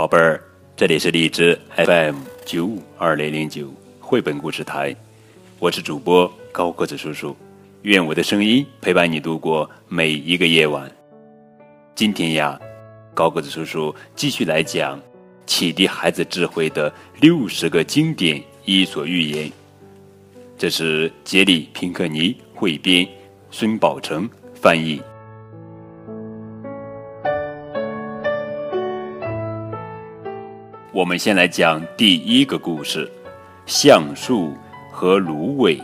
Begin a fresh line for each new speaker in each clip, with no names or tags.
宝贝儿，这里是荔枝 FM 九五二零零九绘本故事台，我是主播高个子叔叔，愿我的声音陪伴你度过每一个夜晚。今天呀，高个子叔叔继续来讲启迪孩子智慧的六十个经典伊索寓言。这是杰里·平克尼汇编，孙宝成翻译。我们先来讲第一个故事：橡树和芦苇。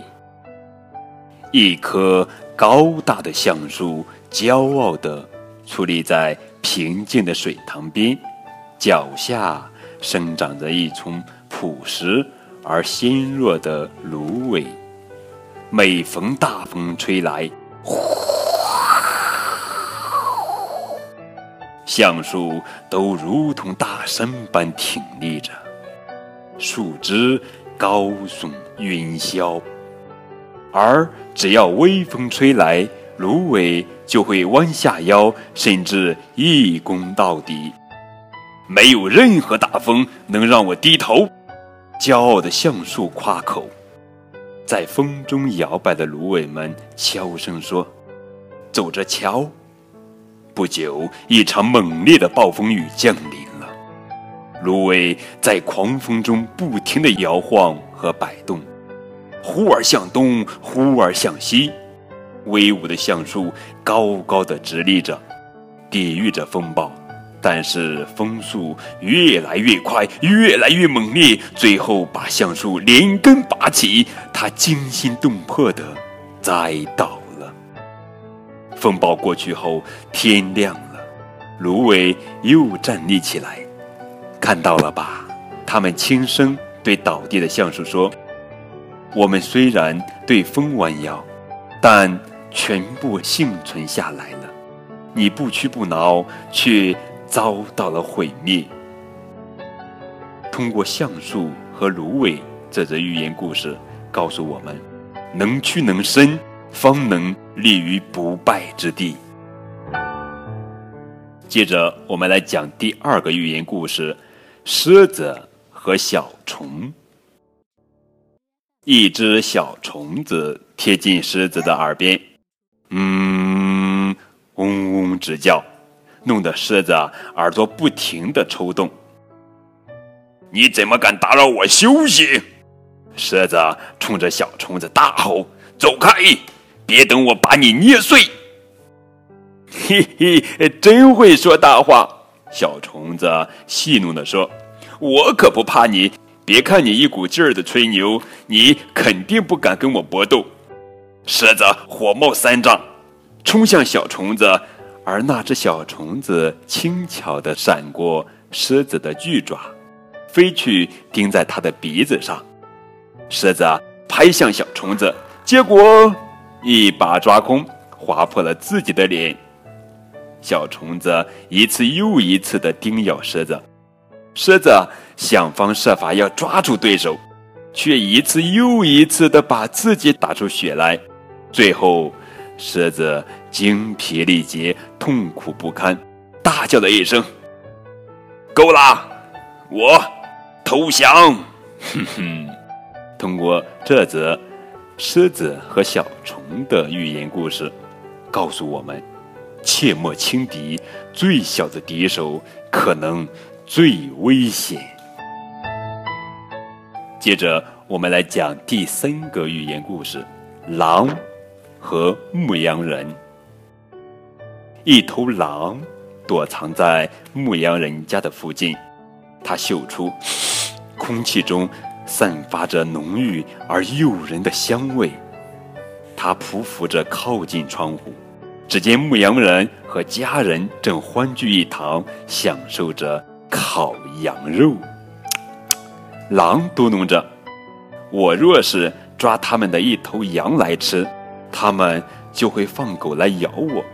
一棵高大的橡树骄傲地矗立在平静的水塘边，脚下生长着一丛朴实而纤弱的芦苇。每逢大风吹来，呼。橡树都如同大山般挺立着，树枝高耸云霄，而只要微风吹来，芦苇就会弯下腰，甚至一躬到底。没有任何大风能让我低头，骄傲的橡树夸口。在风中摇摆的芦苇们悄声说：“走着瞧。”不久，一场猛烈的暴风雨降临了。芦苇在狂风中不停地摇晃和摆动，忽而向东，忽而向西。威武的橡树高高的直立着，抵御着风暴。但是风速越来越快，越来越猛烈，最后把橡树连根拔起。它惊心动魄的栽倒。风暴过去后，天亮了，芦苇又站立起来。看到了吧？他们轻声对倒地的橡树说：“我们虽然对风弯腰，但全部幸存下来了。你不屈不挠，却遭到了毁灭。”通过橡树和芦苇这则寓言故事，告诉我们：能屈能伸。方能立于不败之地。接着，我们来讲第二个寓言故事：狮子和小虫。一只小虫子贴近狮子的耳边，嗯，嗡嗡直叫，弄得狮子耳朵不停的抽动。你怎么敢打扰我休息？狮子冲着小虫子大吼：“走开！”别等我把你捏碎！嘿嘿，真会说大话。小虫子戏弄地说：“我可不怕你，别看你一股劲儿的吹牛，你肯定不敢跟我搏斗。”狮子火冒三丈，冲向小虫子，而那只小虫子轻巧地闪过狮子的巨爪，飞去钉在它的鼻子上。狮子拍向小虫子，结果。一把抓空，划破了自己的脸。小虫子一次又一次的叮咬狮子，狮子想方设法要抓住对手，却一次又一次的把自己打出血来。最后，狮子精疲力竭，痛苦不堪，大叫了一声：“够了，我投降！”哼哼，通过这则。狮子和小虫的寓言故事，告诉我们：切莫轻敌，最小的敌手可能最危险。接着，我们来讲第三个寓言故事：狼和牧羊人。一头狼躲藏在牧羊人家的附近，它嗅出空气中。散发着浓郁而诱人的香味，他匍匐着靠近窗户，只见牧羊人和家人正欢聚一堂，享受着烤羊肉。狼嘟哝着：“我若是抓他们的一头羊来吃，他们就会放狗来咬我。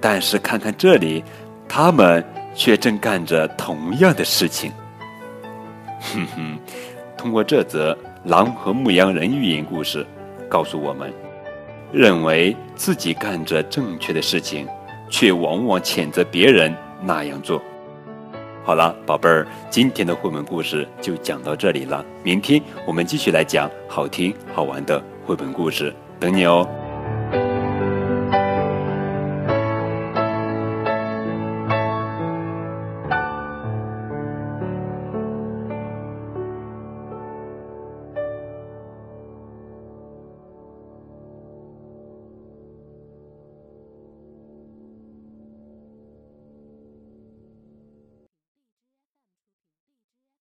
但是看看这里，他们却正干着同样的事情。”哼哼。通过这则狼和牧羊人寓言故事，告诉我们：认为自己干着正确的事情，却往往谴责别人那样做。好了，宝贝儿，今天的绘本故事就讲到这里了。明天我们继续来讲好听好玩的绘本故事，等你哦。